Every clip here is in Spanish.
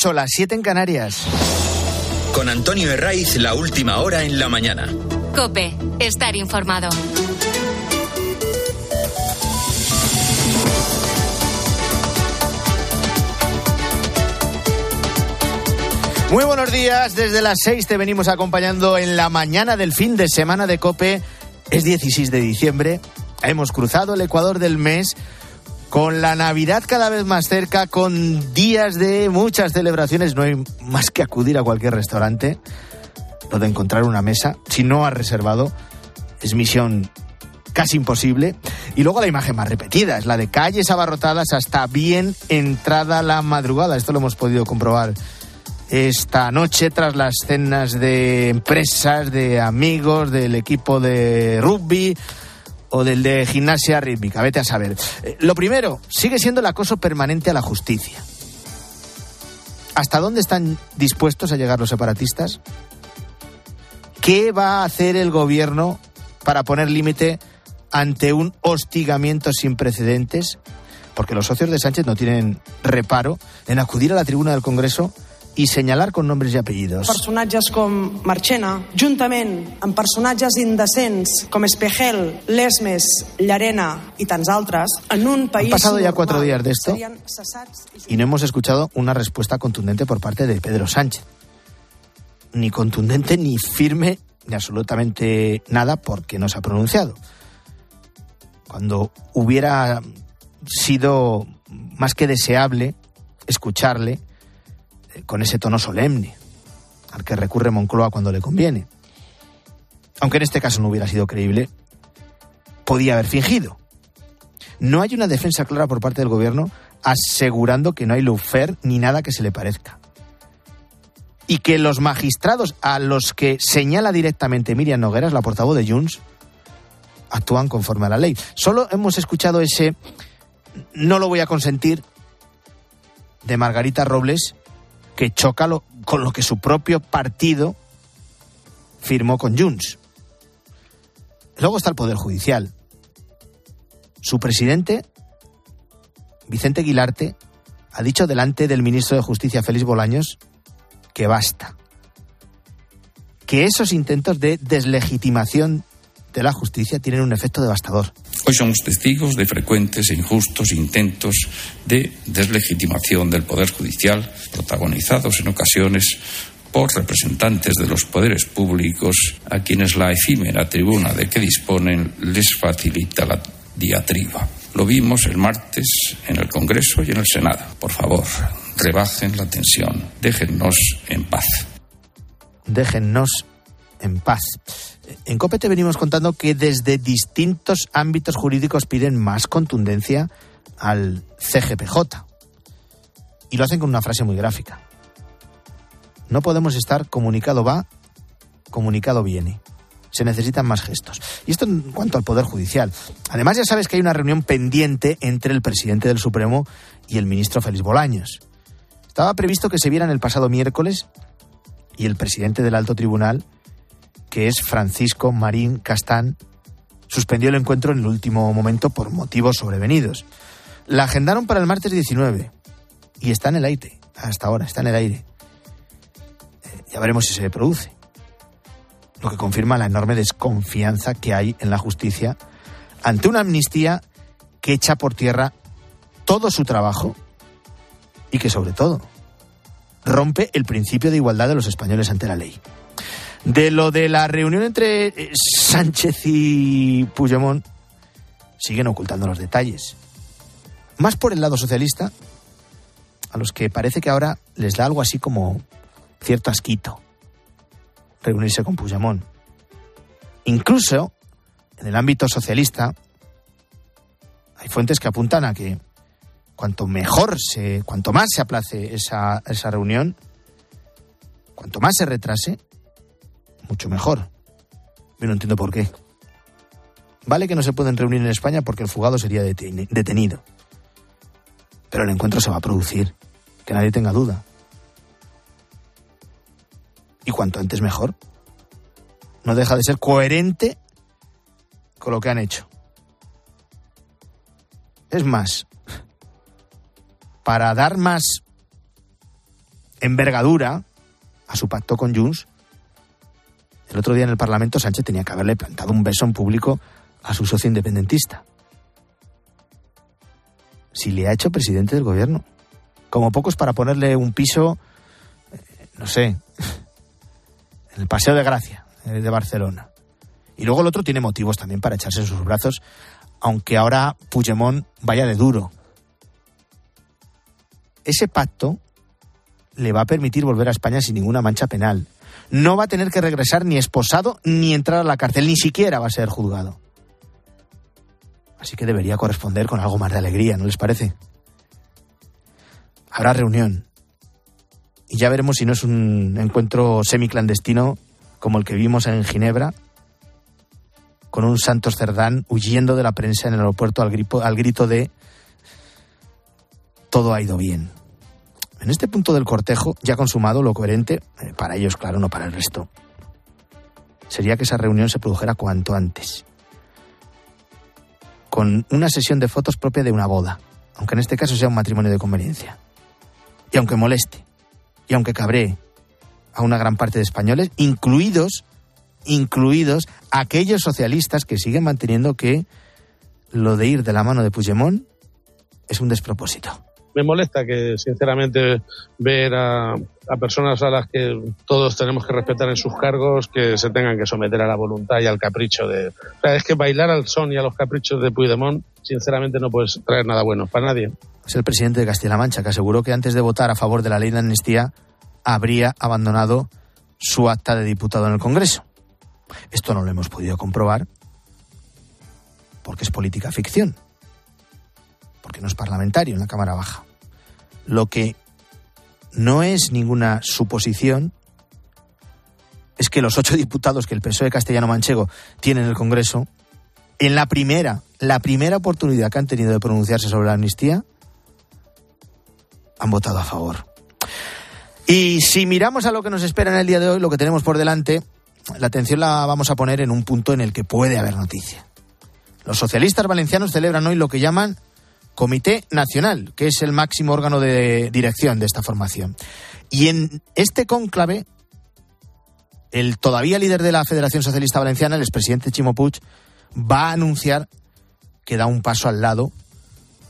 8, las 7 en Canarias. Con Antonio Herraiz, la última hora en la mañana. Cope, estar informado. Muy buenos días, desde las 6 te venimos acompañando en la mañana del fin de semana de Cope. Es 16 de diciembre, hemos cruzado el Ecuador del mes con la Navidad cada vez más cerca, con días de muchas celebraciones, no hay más que acudir a cualquier restaurante, lo encontrar una mesa, si no has reservado, es misión casi imposible. Y luego la imagen más repetida, es la de calles abarrotadas hasta bien entrada la madrugada, esto lo hemos podido comprobar esta noche tras las cenas de empresas, de amigos, del equipo de rugby o del de gimnasia rítmica. Vete a saber. Eh, lo primero, sigue siendo el acoso permanente a la justicia. ¿Hasta dónde están dispuestos a llegar los separatistas? ¿Qué va a hacer el gobierno para poner límite ante un hostigamiento sin precedentes? Porque los socios de Sánchez no tienen reparo en acudir a la tribuna del Congreso y señalar con nombres y apellidos. Personatges com Marchena, juntament amb personatges indecents com Espejel, Lesmes, Llarena y tants altres, en un país... Han pasado ya cuatro días de esto y no hemos escuchado una respuesta contundente por parte de Pedro Sánchez. Ni contundente, ni firme, ni absolutamente nada porque no se ha pronunciado. Cuando hubiera sido más que deseable escucharle, con ese tono solemne al que recurre Moncloa cuando le conviene. Aunque en este caso no hubiera sido creíble, podía haber fingido. No hay una defensa clara por parte del gobierno asegurando que no hay lufer ni nada que se le parezca. Y que los magistrados a los que señala directamente Miriam Nogueras, la portavoz de Junts, actúan conforme a la ley. Solo hemos escuchado ese no lo voy a consentir de Margarita Robles que choca con lo que su propio partido firmó con Junts. Luego está el Poder Judicial. Su presidente, Vicente Aguilarte, ha dicho delante del ministro de Justicia, Félix Bolaños, que basta. Que esos intentos de deslegitimación de la justicia tienen un efecto devastador. Hoy somos testigos de frecuentes e injustos intentos de deslegitimación del Poder Judicial, protagonizados en ocasiones por representantes de los poderes públicos a quienes la efímera tribuna de que disponen les facilita la diatriba. Lo vimos el martes en el Congreso y en el Senado. Por favor, rebajen la tensión, déjennos en paz. Déjennos en paz. En COPE te venimos contando que desde distintos ámbitos jurídicos piden más contundencia al CGPJ. Y lo hacen con una frase muy gráfica. No podemos estar comunicado va, comunicado viene. Se necesitan más gestos. Y esto en cuanto al Poder Judicial. Además, ya sabes que hay una reunión pendiente entre el presidente del Supremo y el ministro Félix Bolaños. Estaba previsto que se vieran el pasado miércoles y el presidente del alto tribunal que es Francisco Marín Castán, suspendió el encuentro en el último momento por motivos sobrevenidos. La agendaron para el martes 19 y está en el aire, hasta ahora, está en el aire. Eh, ya veremos si se produce. Lo que confirma la enorme desconfianza que hay en la justicia ante una amnistía que echa por tierra todo su trabajo y que sobre todo rompe el principio de igualdad de los españoles ante la ley. De lo de la reunión entre eh, Sánchez y Puigdemont, siguen ocultando los detalles. Más por el lado socialista, a los que parece que ahora les da algo así como cierto asquito reunirse con Puigdemont. Incluso en el ámbito socialista hay fuentes que apuntan a que cuanto mejor se, cuanto más se aplace esa, esa reunión, cuanto más se retrase, mucho mejor. Yo no entiendo por qué. Vale que no se pueden reunir en España porque el fugado sería detenido. Pero el encuentro se va a producir, que nadie tenga duda. Y cuanto antes mejor. No deja de ser coherente con lo que han hecho. Es más, para dar más envergadura a su pacto con Junts, el otro día en el Parlamento Sánchez tenía que haberle plantado un beso en público a su socio independentista. Si le ha hecho presidente del gobierno. Como pocos para ponerle un piso, eh, no sé, en el Paseo de Gracia eh, de Barcelona. Y luego el otro tiene motivos también para echarse en sus brazos, aunque ahora Puigdemont vaya de duro. Ese pacto le va a permitir volver a España sin ninguna mancha penal. No va a tener que regresar ni esposado ni entrar a la cárcel, ni siquiera va a ser juzgado. Así que debería corresponder con algo más de alegría, ¿no les parece? Habrá reunión. Y ya veremos si no es un encuentro semiclandestino como el que vimos en Ginebra, con un Santos Cerdán huyendo de la prensa en el aeropuerto al, al grito de todo ha ido bien. En este punto del cortejo, ya consumado, lo coherente, eh, para ellos, claro, no para el resto, sería que esa reunión se produjera cuanto antes, con una sesión de fotos propia de una boda, aunque en este caso sea un matrimonio de conveniencia. Y aunque moleste, y aunque cabree a una gran parte de españoles, incluidos, incluidos aquellos socialistas que siguen manteniendo que lo de ir de la mano de Puigdemont es un despropósito me molesta que, sinceramente, ver a, personas a las que todos tenemos que respetar en sus cargos que se tengan que someter a la voluntad y al capricho de... O sea, es que bailar al son y a los caprichos de Puigdemont, sinceramente, no puede traer nada bueno para nadie. Es el presidente de Castilla-La Mancha que aseguró que antes de votar a favor de la ley de amnistía habría abandonado su acta de diputado en el Congreso. Esto no lo hemos podido comprobar porque es política ficción, porque no es parlamentario en la Cámara Baja. Lo que no es ninguna suposición es que los ocho diputados que el PSOE castellano-manchego tiene en el Congreso, en la primera, la primera oportunidad que han tenido de pronunciarse sobre la amnistía, han votado a favor. Y si miramos a lo que nos espera en el día de hoy, lo que tenemos por delante, la atención la vamos a poner en un punto en el que puede haber noticia. Los socialistas valencianos celebran hoy lo que llaman Comité Nacional, que es el máximo órgano de dirección de esta formación. Y en este cónclave, el todavía líder de la Federación Socialista Valenciana, el expresidente Chimo Puig, va a anunciar que da un paso al lado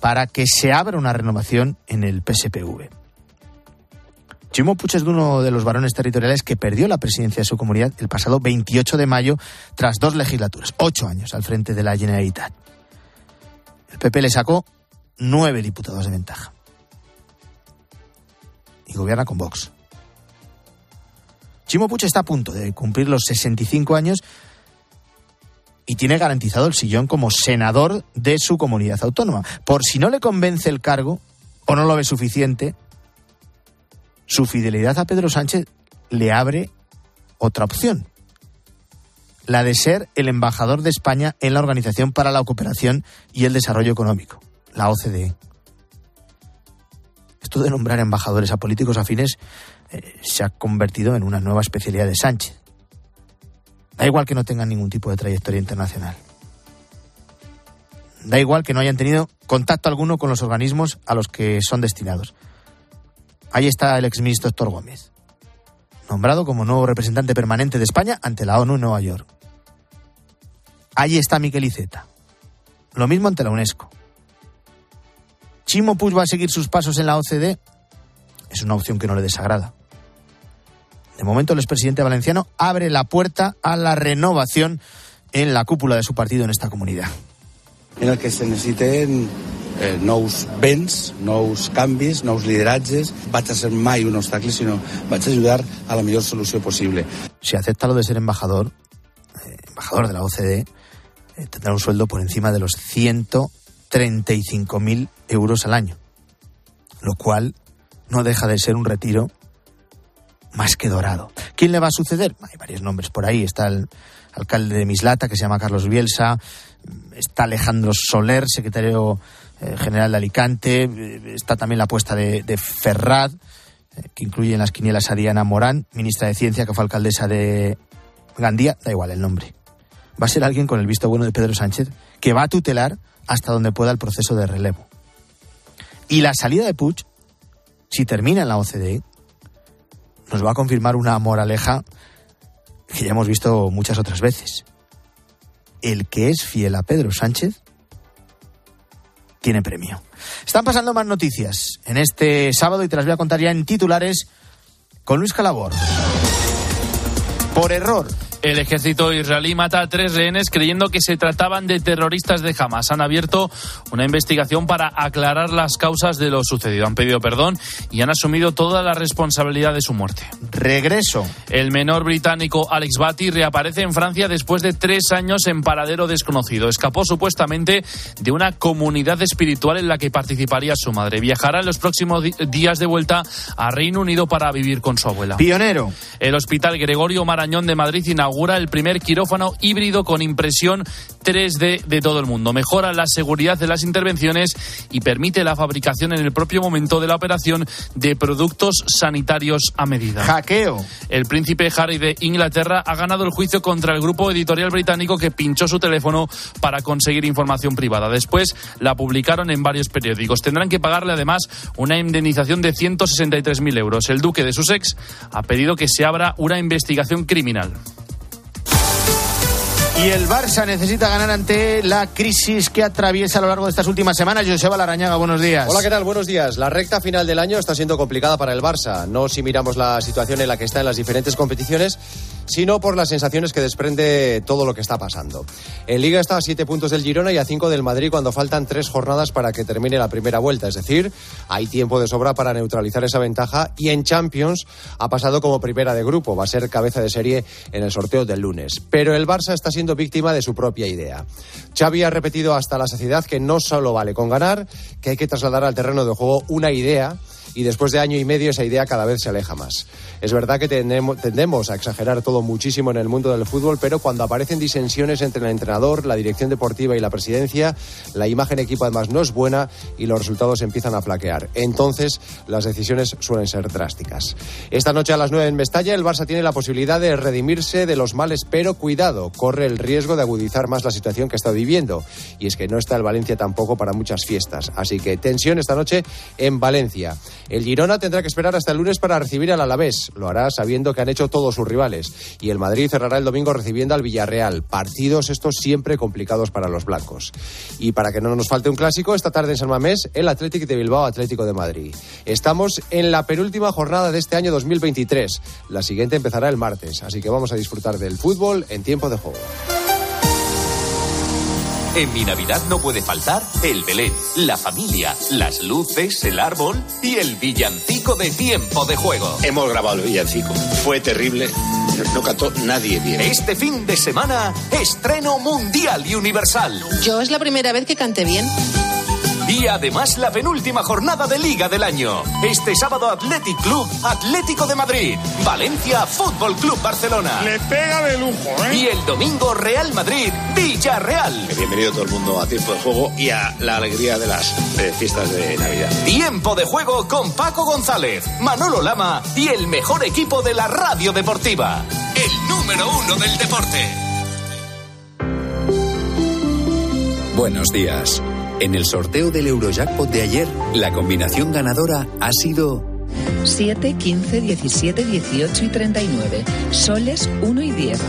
para que se abra una renovación en el PSPV. Chimo es uno de los varones territoriales que perdió la presidencia de su comunidad el pasado 28 de mayo tras dos legislaturas, ocho años al frente de la Generalitat. El PP le sacó nueve diputados de ventaja. Y gobierna con Vox. Chimo Puig está a punto de cumplir los 65 años y tiene garantizado el sillón como senador de su comunidad autónoma. Por si no le convence el cargo o no lo ve suficiente, su fidelidad a Pedro Sánchez le abre otra opción, la de ser el embajador de España en la Organización para la Cooperación y el Desarrollo Económico la OCDE. Esto de nombrar embajadores a políticos afines eh, se ha convertido en una nueva especialidad de Sánchez. Da igual que no tengan ningún tipo de trayectoria internacional. Da igual que no hayan tenido contacto alguno con los organismos a los que son destinados. Ahí está el exministro Héctor Gómez, nombrado como nuevo representante permanente de España ante la ONU en Nueva York. Ahí está Miquel Iceta. Lo mismo ante la UNESCO. ¿Chimo Puig va a seguir sus pasos en la OCDE? Es una opción que no le desagrada. De momento, el expresidente valenciano abre la puerta a la renovación en la cúpula de su partido en esta comunidad. En el que se necessiten eh, nous vents, nous canvis, nous lideratges. Vaig a ser mai un obstacle, sinó vaig a ayudar a la mejor solución posible. Si acepta lo de ser embajador, eh, embajador de la OCDE, eh, tendrá un sueldo por encima de los 100 35.000 euros al año, lo cual no deja de ser un retiro más que dorado. ¿Quién le va a suceder? Hay varios nombres por ahí. Está el alcalde de Mislata, que se llama Carlos Bielsa. Está Alejandro Soler, secretario eh, general de Alicante. Está también la apuesta de, de Ferrad, eh, que incluye en las quinielas a Diana Morán, ministra de Ciencia, que fue alcaldesa de Gandía. Da igual el nombre. Va a ser alguien con el visto bueno de Pedro Sánchez, que va a tutelar hasta donde pueda el proceso de relevo. Y la salida de Puig, si termina en la OCDE, nos va a confirmar una moraleja que ya hemos visto muchas otras veces. El que es fiel a Pedro Sánchez tiene premio. Están pasando más noticias en este sábado y te las voy a contar ya en titulares con Luis Calabor. Por error, el ejército israelí mata a tres rehenes creyendo que se trataban de terroristas de Hamas. Han abierto una investigación para aclarar las causas de lo sucedido. Han pedido perdón y han asumido toda la responsabilidad de su muerte. Regreso. El menor británico Alex Batty reaparece en Francia después de tres años en paradero desconocido. Escapó supuestamente de una comunidad espiritual en la que participaría su madre. Viajará en los próximos días de vuelta a Reino Unido para vivir con su abuela. Pionero. El Hospital Gregorio Marañón de Madrid inaugura el primer quirófano híbrido con impresión 3D de todo el mundo. Mejora la seguridad de las intervenciones y permite la fabricación en el propio momento de la operación de productos sanitarios a medida. Hackeo. El príncipe Harry de Inglaterra ha ganado el juicio contra el grupo editorial británico que pinchó su teléfono para conseguir información privada. Después la publicaron en varios periódicos. Tendrán que pagarle además una indemnización de 163.000 euros. El duque de Sussex ha pedido que se abra una investigación criminal. Y el Barça necesita ganar ante la crisis que atraviesa a lo largo de estas últimas semanas. Joseba Larañaga, buenos días. Hola, ¿qué tal? Buenos días. La recta final del año está siendo complicada para el Barça. No si miramos la situación en la que está en las diferentes competiciones, sino por las sensaciones que desprende todo lo que está pasando. En Liga está a siete puntos del Girona y a cinco del Madrid cuando faltan tres jornadas para que termine la primera vuelta. Es decir, hay tiempo de sobra para neutralizar esa ventaja y en Champions ha pasado como primera de grupo. Va a ser cabeza de serie en el sorteo del lunes. Pero el Barça está siendo víctima de su propia idea. Xavi ha repetido hasta la saciedad que no solo vale con ganar, que hay que trasladar al terreno de juego una idea y después de año y medio esa idea cada vez se aleja más. Es verdad que tendemos a exagerar todo muchísimo en el mundo del fútbol, pero cuando aparecen disensiones entre el entrenador, la dirección deportiva y la presidencia, la imagen equipo además no es buena y los resultados empiezan a flaquear. Entonces, las decisiones suelen ser drásticas. Esta noche a las 9 en Mestalla, el Barça tiene la posibilidad de redimirse de los males, pero cuidado, corre el riesgo de agudizar más la situación que está viviendo. Y es que no está el Valencia tampoco para muchas fiestas. Así que tensión esta noche en Valencia. El Girona tendrá que esperar hasta el lunes para recibir al Alavés. Lo hará sabiendo que han hecho todos sus rivales. Y el Madrid cerrará el domingo recibiendo al Villarreal. Partidos estos siempre complicados para los blancos. Y para que no nos falte un clásico, esta tarde en San Mamés, el Atlético de Bilbao Atlético de Madrid. Estamos en la penúltima jornada de este año 2023. La siguiente empezará el martes, así que vamos a disfrutar del fútbol en tiempo de juego. En mi Navidad no puede faltar el Belén, la familia, las luces, el árbol y el villancico de tiempo de juego. Hemos grabado el villancico. Fue terrible. No cantó nadie bien. Este fin de semana, estreno mundial y universal. Yo es la primera vez que canté bien. Y además la penúltima jornada de Liga del año. Este sábado Athletic Club Atlético de Madrid. Valencia Fútbol Club Barcelona. Le pega de lujo, ¿eh? Y el domingo Real Madrid Villarreal. Bienvenido todo el mundo a tiempo de juego y a la alegría de las eh, fiestas de Navidad. Tiempo de juego con Paco González, Manolo Lama y el mejor equipo de la radio deportiva. El número uno del deporte. Buenos días. En el sorteo del Eurojackpot de ayer, la combinación ganadora ha sido 7, 15, 17, 18 y 39. Soles 1 y 10.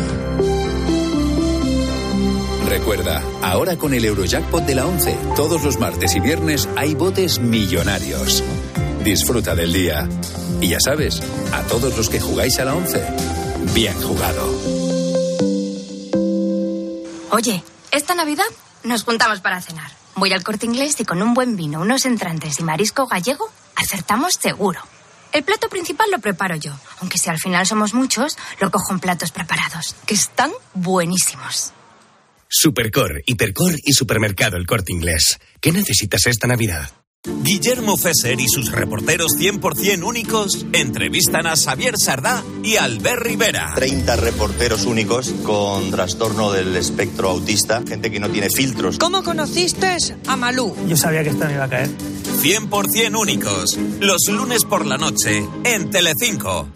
Recuerda, ahora con el Eurojackpot de la 11, todos los martes y viernes hay botes millonarios. Disfruta del día. Y ya sabes, a todos los que jugáis a la 11, bien jugado. Oye, esta Navidad nos juntamos para cenar. Voy al corte inglés y con un buen vino, unos entrantes y marisco gallego, acertamos seguro. El plato principal lo preparo yo, aunque si al final somos muchos, lo cojo en platos preparados, que están buenísimos. Supercor, Hipercor y Supermercado El Corte Inglés. ¿Qué necesitas esta Navidad? Guillermo Fesser y sus reporteros 100% únicos entrevistan a Xavier Sardá y Albert Rivera. 30 reporteros únicos con trastorno del espectro autista, gente que no tiene filtros. ¿Cómo conociste a Malú? Yo sabía que esta me iba a caer. 100% únicos, los lunes por la noche en Telecinco.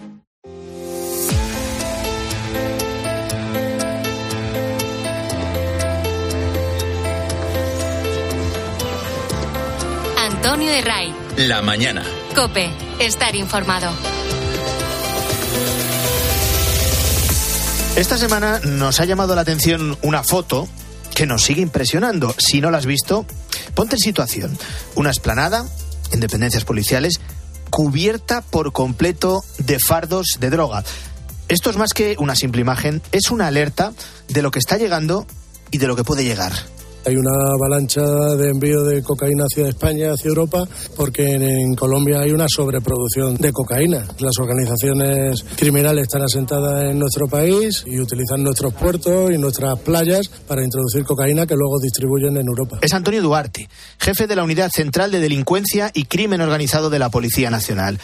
Antonio de Ray. La mañana. Cope, estar informado. Esta semana nos ha llamado la atención una foto que nos sigue impresionando. Si no la has visto, ponte en situación. Una esplanada en dependencias policiales cubierta por completo de fardos de droga. Esto es más que una simple imagen, es una alerta de lo que está llegando y de lo que puede llegar. Hay una avalancha de envío de cocaína hacia España, hacia Europa, porque en, Colombia hay una sobreproducción de cocaína. Las organizaciones criminales están asentadas en nuestro país y utilizan nuestros puertos y nuestras playas para introducir cocaína que luego distribuyen en Europa. Es Antonio Duarte, jefe de la Unidad Central de Delincuencia y Crimen Organizado de la Policía Nacional.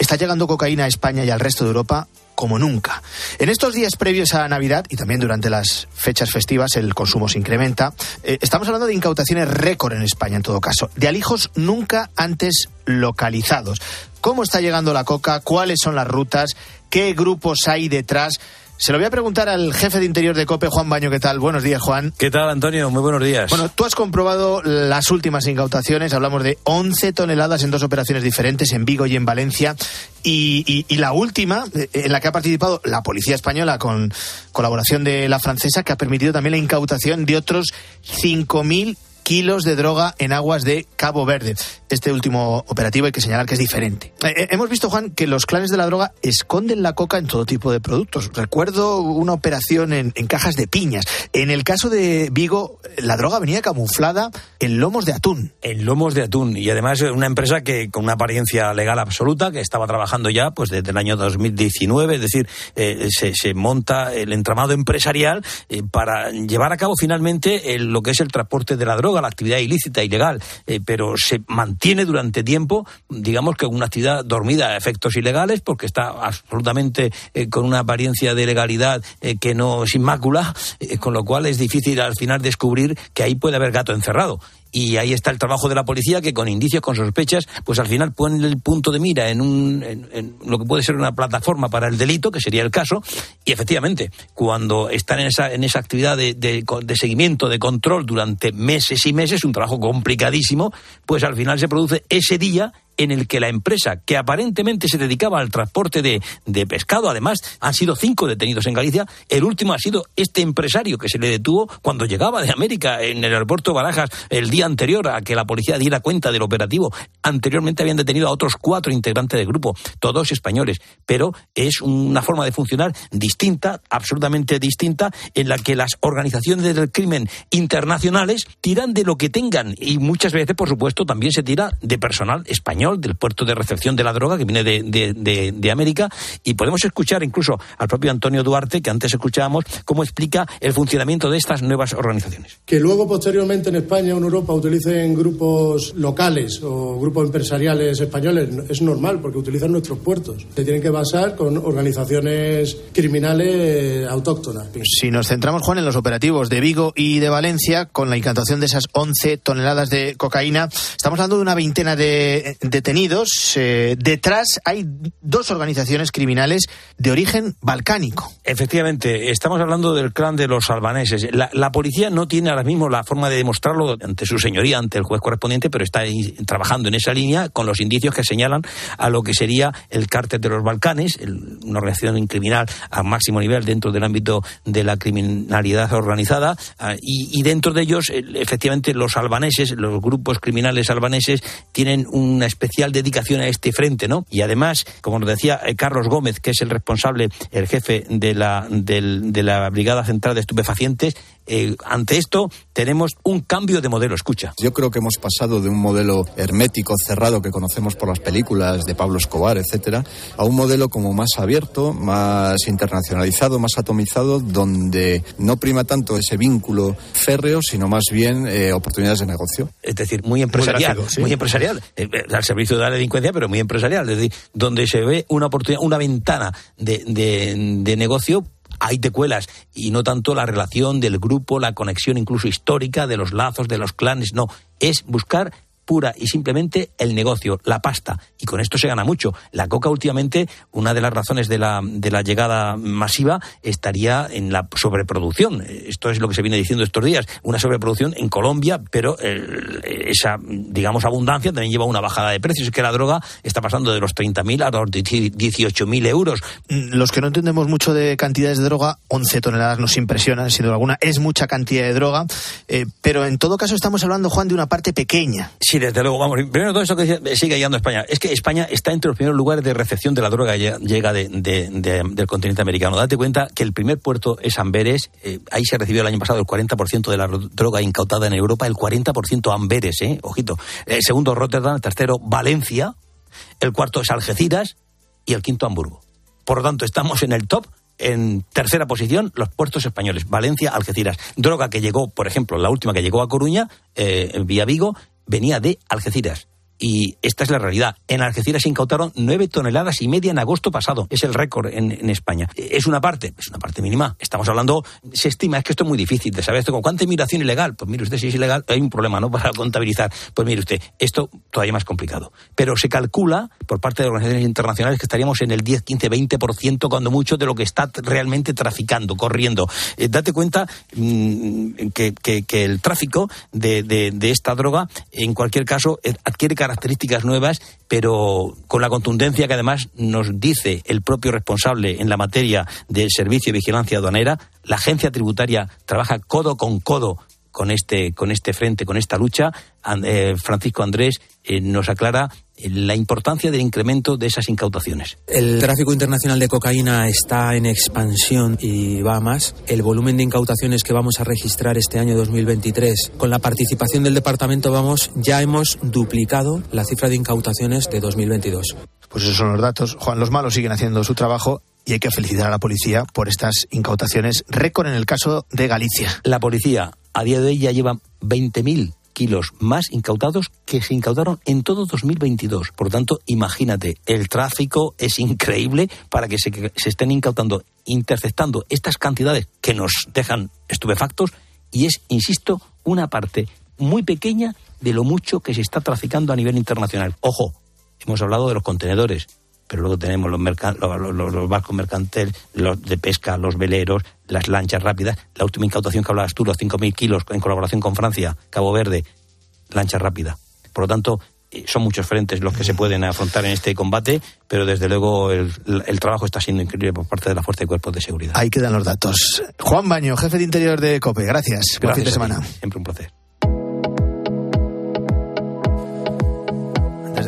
Está llegando cocaína a España y al resto de Europa como nunca. En estos días previos a Navidad y también durante las fechas festivas el consumo se incrementa. Eh, estamos hablando de incautaciones récord en España en todo caso, de alijos nunca antes localizados. ¿Cómo está llegando la coca? ¿Cuáles son las rutas? ¿Qué grupos hay detrás? Se lo voy a preguntar al jefe de Interior de COPE, Juan Baño. ¿Qué tal? Buenos días, Juan. ¿Qué tal, Antonio? Muy buenos días. Bueno, tú has comprobado las últimas incautaciones. Hablamos de 11 toneladas en dos operaciones diferentes, en Vigo y en Valencia. Y, y, y, la última, en la que ha participado la Policía Española con colaboración de la francesa, que ha permitido también la incautación de otros 5.000 kilos de droga en aguas de Cabo Verde. Este último operativo hay que señalar que es diferente. Eh, hemos visto, Juan, que los clanes de la droga esconden la coca en todo tipo de productos. Recuerdo una operación en, en cajas de piñas. En el caso de Vigo, la droga venía camuflada en lomos de atún. En lomos de atún. Y además una empresa que con una apariencia legal absoluta, que estaba trabajando ya pues desde el año 2019, es decir, eh, se, se, monta el entramado empresarial eh, para llevar a cabo finalmente el, lo que es el transporte de la droga, la actividad ilícita, ilegal, eh, pero se mantiene durante tiempo, digamos que una actividad dormida a efectos ilegales, porque está absolutamente eh, con una apariencia de legalidad eh, que no es inmácula, con lo cual es difícil al final descubrir que ahí puede haber gato encerrado y ahí está el trabajo de la policía que con indicios, con sospechas, pues al final pone el punto de mira en, un, en, lo que puede ser una plataforma para el delito, que sería el caso, y efectivamente, cuando están en esa, en esa actividad de, de, de seguimiento, de control durante meses y meses, un trabajo complicadísimo, pues al final se produce ese día en el que la empresa que aparentemente se dedicaba al transporte de, de, pescado, además han sido cinco detenidos en Galicia, el último ha sido este empresario que se le detuvo cuando llegaba de América en el aeropuerto de Barajas el día anterior a que la policía diera cuenta del operativo. Anteriormente habían detenido a otros cuatro integrantes del grupo, todos españoles, pero es una forma de funcionar distinta, absolutamente distinta, en la que las organizaciones del crimen internacionales tiran de lo que tengan y muchas veces, por supuesto, también se tira de personal español del puerto de recepción de la droga que viene de, de, de, de, América y podemos escuchar incluso al propio Antonio Duarte, que antes escuchábamos, cómo explica el funcionamiento de estas nuevas organizaciones. Que luego posteriormente en España o en Europa utilicen grupos locales o grupos empresariales españoles es normal porque utilizan nuestros puertos. Se tienen que basar con organizaciones criminales autóctonas. Si nos centramos, Juan, en los operativos de Vigo y de Valencia, con la incantación de esas 11 toneladas de cocaína, estamos hablando de una veintena de detenidos. Eh, detrás hay dos organizaciones criminales de origen balcánico. Efectivamente, estamos hablando del clan de los albaneses. La, la, policía no tiene ahora mismo la forma de demostrarlo ante su señoría, ante el juez correspondiente, pero está trabajando en esa línea con los indicios que señalan a lo que sería el cártel de los Balcanes, el, una organización criminal a máximo nivel dentro del ámbito de la criminalidad organizada, uh, y, dentro de ellos, efectivamente, los albaneses, los grupos criminales albaneses, tienen una especial dedicación a este frente, ¿no? Y además, como nos decía eh, Carlos Gómez, que es el responsable, el jefe de la, del, de la Brigada Central de Estupefacientes, eh, ante esto tenemos un cambio de modelo. Escucha. Yo creo que hemos pasado de un modelo hermético, cerrado, que conocemos por las películas de Pablo Escobar, etcétera, a un modelo como más abierto, más internacionalizado, más atomizado, donde no prima tanto ese vínculo férreo, sino más bien eh, oportunidades de negocio. Es decir, muy empresarial, muy, gráfico, ¿sí? muy empresarial, eh, al servicio de la delincuencia, pero muy empresarial. Es decir, donde se ve una oportunidad, una ventana de, de, de negocio ahí te cuelas. Y no tanto la relación del grupo, la conexión incluso histórica de los lazos, de los clanes, no, es buscar pura y simplemente el negocio, la pasta. Y con esto se gana mucho. La coca últimamente, una de las razones de la, de la llegada masiva estaría en la sobreproducción. Esto es lo que se viene diciendo estos días. Una sobreproducción en Colombia, pero esa, digamos, abundancia también lleva una bajada de precios. Es que la droga está pasando de los 30.000 a los 18.000 euros. Los que no entendemos mucho de cantidades de droga, 11 toneladas nos impresionan, sin duda alguna. Es mucha cantidad de droga, eh, pero en todo caso estamos hablando, Juan, de una parte pequeña. Desde luego, vamos. Primero, todo eso que sigue llegando a España. Es que España está entre los primeros lugares de recepción de la droga que llega del continente americano. Date cuenta que el primer puerto es Amberes. Eh, ahí se recibió el año pasado el 40% de la droga incautada en Europa, el 40% Amberes, ¿eh? Ojito. El segundo, Rotterdam. El tercero, Valencia. El cuarto es Algeciras. Y el quinto, Hamburgo. Por lo tanto, estamos en el top en tercera posición los puertos españoles, Valencia, Algeciras. Droga que llegó, por ejemplo, la última que llegó a Coruña, eh, vía Vigo, venía de Algeciras. Y esta es la realidad. En Algeciras se incautaron nueve toneladas y media en agosto pasado. Es el récord en, España. Es una parte, es una parte mínima. Estamos hablando, se estima, es que esto es muy difícil de saber. Esto, ¿Con cuánta inmigración ilegal? Pues mire usted, si es ilegal, hay un problema, ¿no? Para contabilizar. Pues mire usted, esto todavía más complicado. Pero se calcula por parte de organizaciones internacionales que estaríamos en el 10, 15, 20% cuando mucho de lo que está realmente traficando, corriendo. Eh, date cuenta mm, que, el tráfico de, de, esta droga, en cualquier caso, eh, adquiere características nuevas, pero con la contundencia que además nos dice el propio responsable en la materia del servicio de vigilancia aduanera, la agencia tributaria trabaja codo con codo con este, con este frente, con esta lucha. Eh, Francisco Andrés eh, nos aclara la importancia del incremento de esas incautaciones. El tráfico internacional de cocaína está en expansión y va más. El volumen de incautaciones que vamos a registrar este año 2023, con la participación del departamento, vamos, ya hemos duplicado la cifra de incautaciones de 2022. Pues esos son los datos. Juan, los malos siguen haciendo su trabajo y hay que felicitar a la policía por estas incautaciones. Récord en el caso de Galicia. La policía a día de hoy ya lleva 20.000 kilos más incautados que se incautaron en todo 2022. Por lo tanto, imagínate, el tráfico es increíble para que se, se estén incautando, interceptando estas cantidades que nos dejan estupefactos y es, insisto, una parte muy pequeña de lo mucho que se está traficando a nivel internacional. Ojo, hemos hablado de los contenedores, pero luego tenemos los, los, barcos mercantiles, los de pesca, los veleros, las lanchas rápidas. La última incautación que hablabas tú, los 5.000 kilos en colaboración con Francia, Cabo Verde, lancha rápida. Por lo tanto, eh, son muchos frentes los que se pueden afrontar en este combate, pero desde luego el, trabajo está siendo increíble por parte de la Fuerza de Cuerpos de Seguridad. Ahí quedan los datos. Juan Baño, jefe de Interior de COPE. Gracias. Gracias fin de semana. Siempre un placer.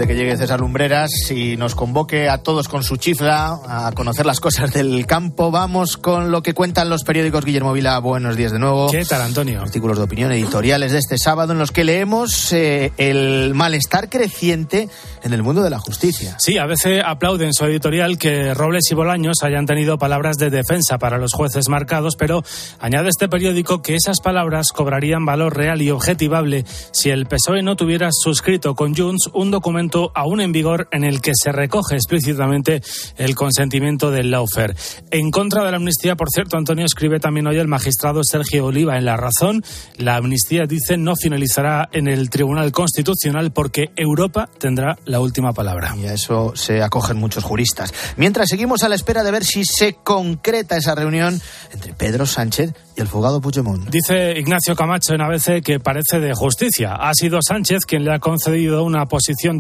Desde que llegue César Lumbreras y nos convoque a todos con su chifla a conocer las cosas del campo, vamos con lo que cuentan los periódicos. Guillermo Vila, buenos días de nuevo. ¿Qué tal, Antonio? Artículos de opinión editoriales de este sábado en los que leemos eh, el malestar creciente en el mundo de la justicia. Sí, a veces aplauden su editorial que Robles y Bolaños hayan tenido palabras de defensa para los jueces marcados, pero añade este periódico que esas palabras cobrarían valor real y objetivable si el PSOE no tuviera suscrito con Junts un documento aún en vigor en el que se recoge explícitamente el consentimiento del lawfare. En contra de la amnistía, por cierto, Antonio escribe también hoy el magistrado Sergio Oliva en La Razón. La amnistía, dice, no finalizará en el Tribunal Constitucional porque Europa tendrá la última palabra. Y a eso se acogen muchos juristas. Mientras seguimos a la espera de ver si se concreta esa reunión entre Pedro Sánchez y el fugado Puigdemont. Dice Ignacio Camacho en ABC que parece de justicia. Ha sido Sánchez quien le ha concedido una posición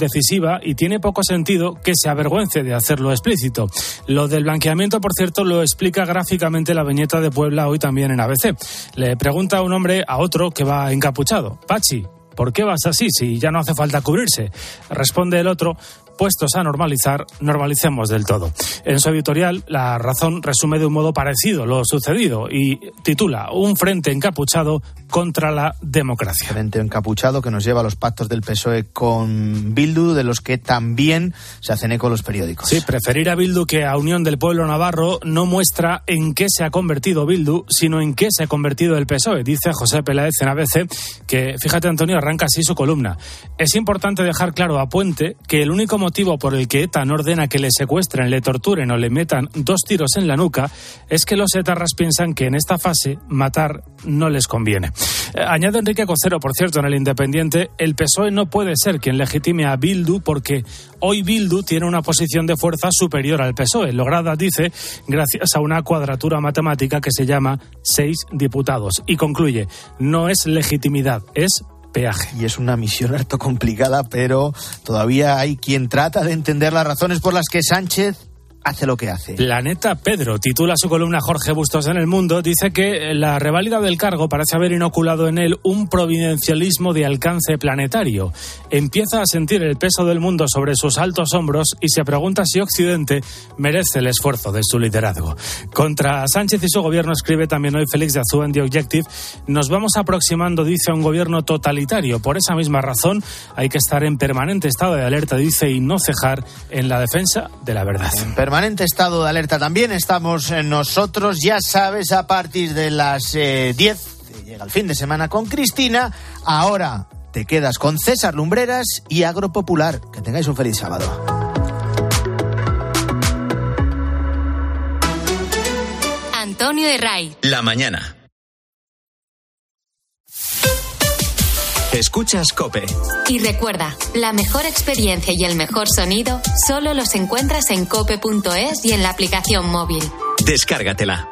y tiene poco sentido que se avergüence de hacerlo explícito. Lo del blanqueamiento, por cierto, lo explica gráficamente la viñeta de Puebla hoy también en ABC. Le pregunta un hombre a otro que va encapuchado. Pachi, ¿por qué vas así si ya no hace falta cubrirse? Responde el otro, puestos a normalizar, normalicemos del todo. En su editorial, La Razón resume de un modo parecido lo sucedido y titula Un frente encapuchado contra la democracia. Frente encapuchado que nos lleva a los pactos del PSOE con Bildu, de los que también se hacen eco los periódicos. Sí, preferir a Bildu que a Unión del Pueblo Navarro no muestra en qué se ha convertido Bildu, sino en qué se ha convertido el PSOE. Dice José Peláez en ABC que, fíjate Antonio, arranca así su columna. Es importante dejar claro a Puente que el único motivo motivo por el que ETA no ordena que le secuestren, le torturen o le metan dos tiros en la nuca es que los etarras piensan que en esta fase matar no les conviene. Eh, añade Enrique Cocero, por cierto, en el Independiente, el PSOE no puede ser quien legitime a Bildu porque hoy Bildu tiene una posición de fuerza superior al PSOE, lograda, dice, gracias a una cuadratura matemática que se llama seis diputados. Y concluye, no es legitimidad, es peaje. Y es una misión harto complicada, pero todavía hay quien trata de entender las razones por las que Sánchez hace lo que hace. Planeta Pedro titula su columna Jorge Bustos en el Mundo. Dice que la reválida del cargo parece haber inoculado en él un providencialismo de alcance planetario. Empieza a sentir el peso del mundo sobre sus altos hombros y se pregunta si Occidente merece el esfuerzo de su liderazgo. Contra Sánchez y su gobierno escribe también hoy Félix de Azúa en The Objective. Nos vamos aproximando, dice, a un gobierno totalitario. Por esa misma razón hay que estar en permanente estado de alerta, dice, y no cejar en la defensa de la verdad permanente estado de alerta también estamos nosotros, ya sabes, a partir de las 10, eh, llega el fin de semana con Cristina, ahora te quedas con César Lumbreras y Agropopular. Que tengáis un feliz sábado. Antonio de Ray. La mañana. Escuchas Cope. Y recuerda, la mejor experiencia y el mejor sonido solo los encuentras en cope.es y en la aplicación móvil. Descárgatela.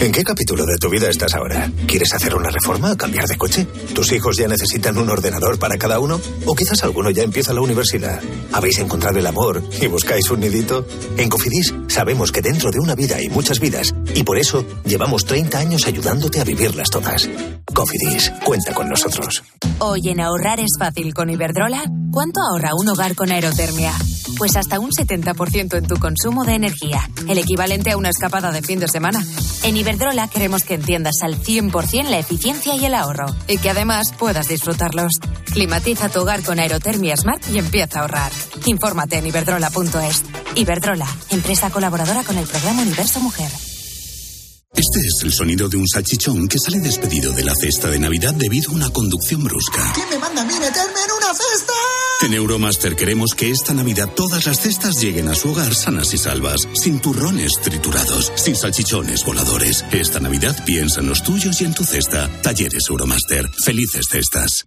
¿En qué capítulo de tu vida estás ahora? ¿Quieres hacer una reforma o cambiar de coche? ¿Tus hijos ya necesitan un ordenador para cada uno? ¿O quizás alguno ya empieza la universidad? ¿Habéis encontrado el amor y buscáis un nidito? En Cofidis sabemos que dentro de una vida hay muchas vidas y por eso llevamos 30 años ayudándote a vivirlas todas. Cofidis, cuenta con nosotros. Hoy en ahorrar es fácil con Iberdrola. ¿Cuánto ahorra un hogar con aerotermia? Pues hasta un 70% en tu consumo de energía, el equivalente a una escapada de fin de semana. En Iberdrola queremos que entiendas al 100% la eficiencia y el ahorro y que además puedas disfrutarlos. Climatiza tu hogar con Aerotermia Smart y empieza a ahorrar. Infórmate en iberdrola.es. Iberdrola, empresa colaboradora con el programa Universo Mujer. Este es el sonido de un salchichón que sale despedido de la cesta de Navidad debido a una conducción brusca. ¿Quién me manda a mí meterme en una cesta? En Euromaster queremos que esta Navidad todas las cestas lleguen a su hogar sanas y salvas, sin turrones triturados, sin salchichones voladores. Esta Navidad piensa en los tuyos y en tu cesta. Talleres Euromaster. Felices cestas.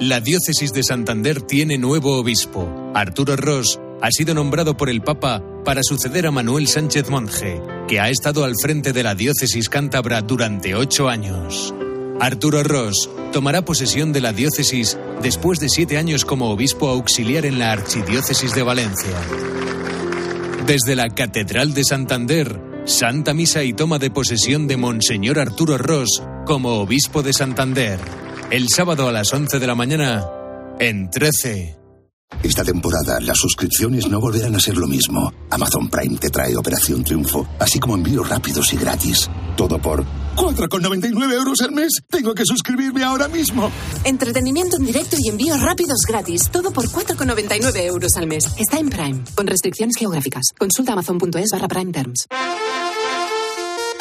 La diócesis de Santander tiene nuevo obispo. Arturo Ross ha sido nombrado por el Papa para suceder a Manuel Sánchez Monje, que ha estado al frente de la diócesis cántabra durante ocho años. Arturo Ross tomará posesión de la diócesis después de siete años como obispo auxiliar en la archidiócesis de Valencia. Desde la Catedral de Santander, Santa Misa y toma de posesión de Monseñor Arturo Ross como obispo de Santander el sábado a las 11 de la mañana en 13. Esta temporada las suscripciones no volverán a ser lo mismo. Amazon Prime te trae Operación Triunfo, así como envíos rápidos y gratis. Todo por 4,99 euros al mes. Tengo que suscribirme ahora mismo. Entretenimiento en directo y envíos rápidos gratis. Todo por 4,99 euros al mes. Está en Prime, con restricciones geográficas. Consulta amazon.es barra Prime Terms.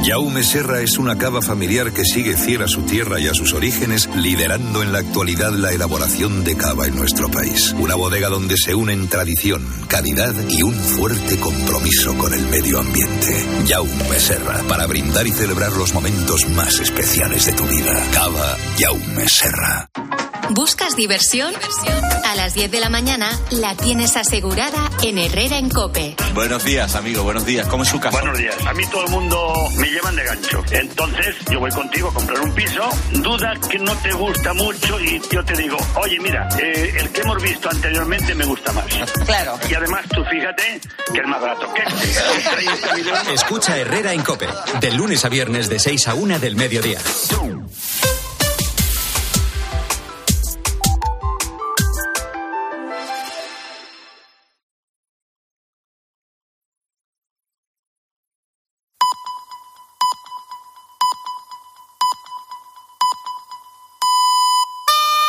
Jaume Serra es una cava familiar que sigue fiel a su tierra y a sus orígenes, liderando en la actualidad la elaboración de cava en nuestro país. Una bodega donde se unen tradición, calidad y un fuerte compromiso con el medio ambiente. Jaume Serra, para brindar y celebrar los momentos más especiales de tu vida. Cava Jaume Serra. ¿Buscas diversión? A las 10 de la mañana la tienes asegurada en Herrera en Cope. Buenos días, amigo, buenos días. ¿Cómo es su casa? Buenos días. A mí todo el mundo me llevan de gancho. Entonces, yo voy contigo a comprar un piso, duda que no te gusta mucho y yo te digo, oye, mira, eh, el que hemos visto anteriormente me gusta más. Claro. Y además, tú fíjate que es más barato que este. Con 30 millones. Escucha Herrera en Cope, de lunes a viernes de 6 a 1 del mediodía.